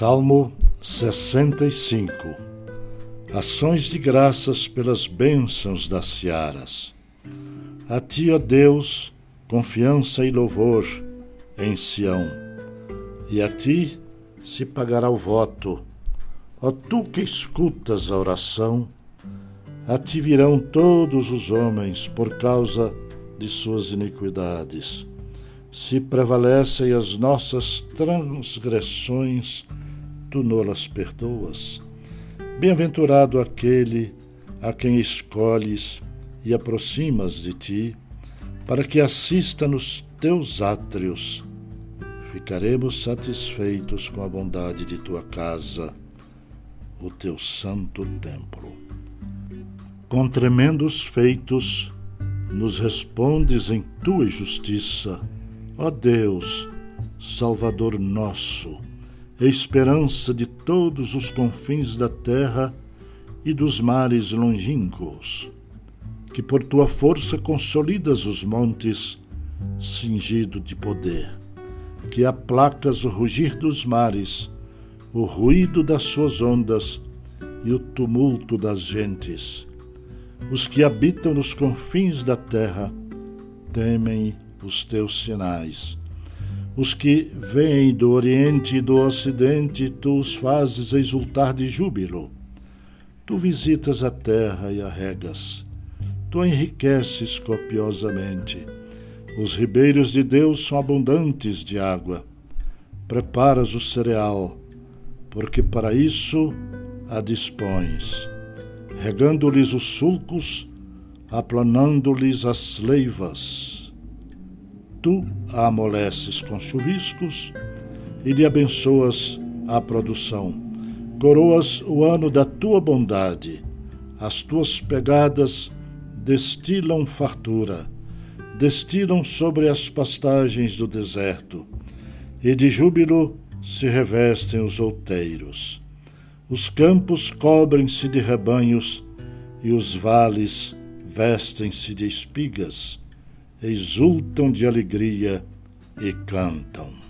Salmo 65 Ações de graças pelas bênçãos das searas. A ti, ó Deus, confiança e louvor em Sião. E a ti se pagará o voto. Ó tu que escutas a oração, a ti virão todos os homens por causa de suas iniquidades. Se prevalecem as nossas transgressões, tu nolas perdoas. Bem-aventurado aquele a quem escolhes e aproximas de ti, para que assista nos teus átrios. Ficaremos satisfeitos com a bondade de tua casa, o teu santo templo. Com tremendos feitos, nos respondes em tua justiça, ó Deus, Salvador nosso esperança de todos os confins da terra e dos mares longínquos, que por tua força consolidas os montes, cingido de poder, que aplacas o rugir dos mares, o ruído das suas ondas e o tumulto das gentes. Os que habitam nos confins da terra temem os teus sinais os que vêm do Oriente e do Ocidente, tu os fazes exultar de júbilo. Tu visitas a terra e a regas. Tu enriqueces copiosamente. Os ribeiros de Deus são abundantes de água. Preparas o cereal, porque para isso a dispões, regando-lhes os sulcos, aplanando-lhes as leivas tu a amoleces com chuviscos e lhe abençoas a produção. Coroas o ano da tua bondade, as tuas pegadas destilam fartura, destilam sobre as pastagens do deserto, e de júbilo se revestem os outeiros. Os campos cobrem-se de rebanhos e os vales vestem-se de espigas exultam de alegria e cantam.